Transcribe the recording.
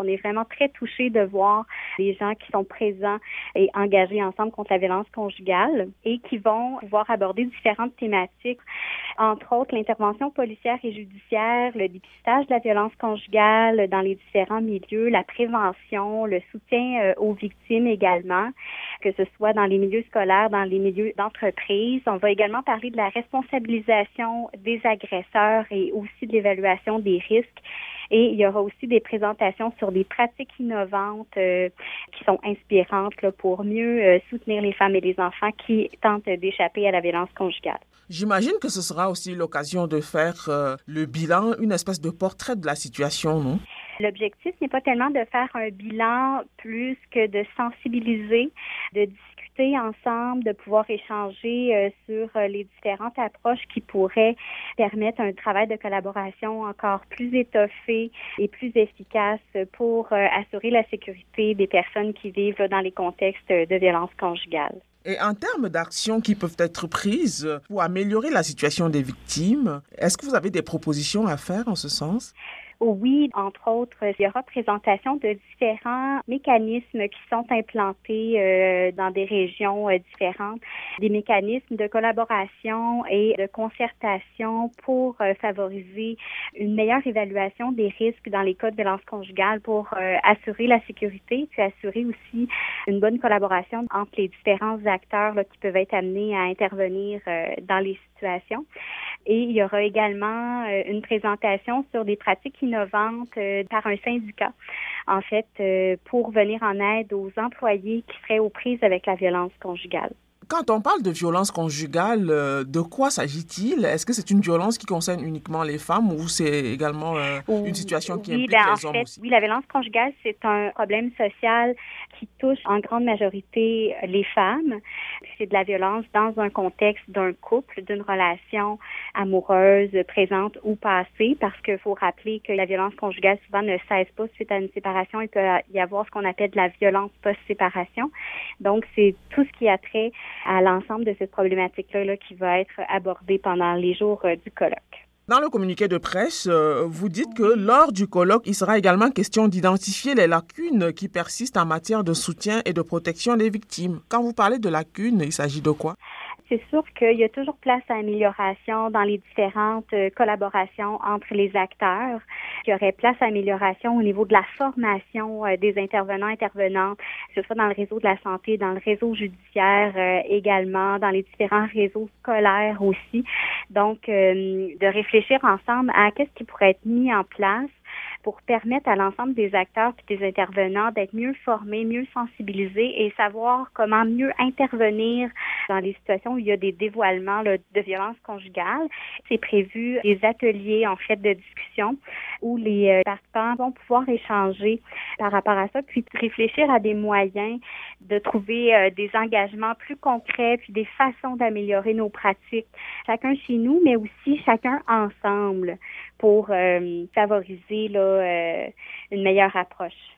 On est vraiment très touchés de voir des gens qui sont présents et engagés ensemble contre la violence conjugale et qui vont pouvoir aborder différentes thématiques, entre autres l'intervention policière et judiciaire, le dépistage de la violence conjugale dans les différents milieux, la prévention, le soutien euh, aux victimes également, que ce soit dans les milieux scolaires, dans les milieux d'entreprise. On va également parler de la responsabilisation des agresseurs et aussi de l'évaluation des risques et il y aura aussi des présentations sur des pratiques innovantes euh, qui sont inspirantes pour mieux euh, soutenir les femmes et les enfants qui tentent d'échapper à la violence conjugale. J'imagine que ce sera aussi l'occasion de faire euh, le bilan, une espèce de portrait de la situation, non? L'objectif n'est pas tellement de faire un bilan plus que de sensibiliser, de ensemble, de pouvoir échanger euh, sur euh, les différentes approches qui pourraient permettre un travail de collaboration encore plus étoffé et plus efficace pour euh, assurer la sécurité des personnes qui vivent dans les contextes de violence conjugale. Et en termes d'actions qui peuvent être prises pour améliorer la situation des victimes, est-ce que vous avez des propositions à faire en ce sens? Oui, entre autres, il y aura présentation de différents mécanismes qui sont implantés euh, dans des régions euh, différentes, des mécanismes de collaboration et de concertation pour euh, favoriser une meilleure évaluation des risques dans les cas de violence conjugale pour assurer la sécurité, puis assurer aussi une bonne collaboration entre les différents acteurs qui peuvent être amenés à intervenir dans les situations. Et il y aura également euh, une présentation sur des pratiques innovantes euh, par un syndicat, en fait, euh, pour venir en aide aux employés qui seraient aux prises avec la violence conjugale. Quand on parle de violence conjugale, euh, de quoi s'agit-il? Est-ce que c'est une violence qui concerne uniquement les femmes ou c'est également euh, une situation qui implique ben, les hommes aussi? Oui, la violence conjugale, c'est un problème social qui touche en grande majorité les femmes. C'est de la violence dans un contexte d'un couple, d'une relation amoureuse, présente ou passée, parce qu'il faut rappeler que la violence conjugale souvent ne cesse pas suite à une séparation. Il peut y avoir ce qu'on appelle de la violence post-séparation. Donc, c'est tout ce qui a trait à l'ensemble de cette problématique-là qui va être abordée pendant les jours euh, du colloque. Dans le communiqué de presse, euh, vous dites que lors du colloque, il sera également question d'identifier les lacunes qui persistent en matière de soutien et de protection des victimes. Quand vous parlez de lacunes, il s'agit de quoi? C'est sûr qu'il y a toujours place à amélioration dans les différentes euh, collaborations entre les acteurs. Il y aurait place à amélioration au niveau de la formation euh, des intervenants, intervenantes, que ce soit dans le réseau de la santé, dans le réseau judiciaire euh, également, dans les différents réseaux scolaires aussi. Donc, de réfléchir ensemble à qu'est-ce qui pourrait être mis en place pour permettre à l'ensemble des acteurs et des intervenants d'être mieux formés, mieux sensibilisés et savoir comment mieux intervenir dans les situations où il y a des dévoilements de violences conjugales. C'est prévu des ateliers en fait de discussion où les euh, participants vont pouvoir échanger par rapport à ça, puis réfléchir à des moyens de trouver euh, des engagements plus concrets, puis des façons d'améliorer nos pratiques, chacun chez nous, mais aussi chacun ensemble pour euh, favoriser là, une meilleure approche.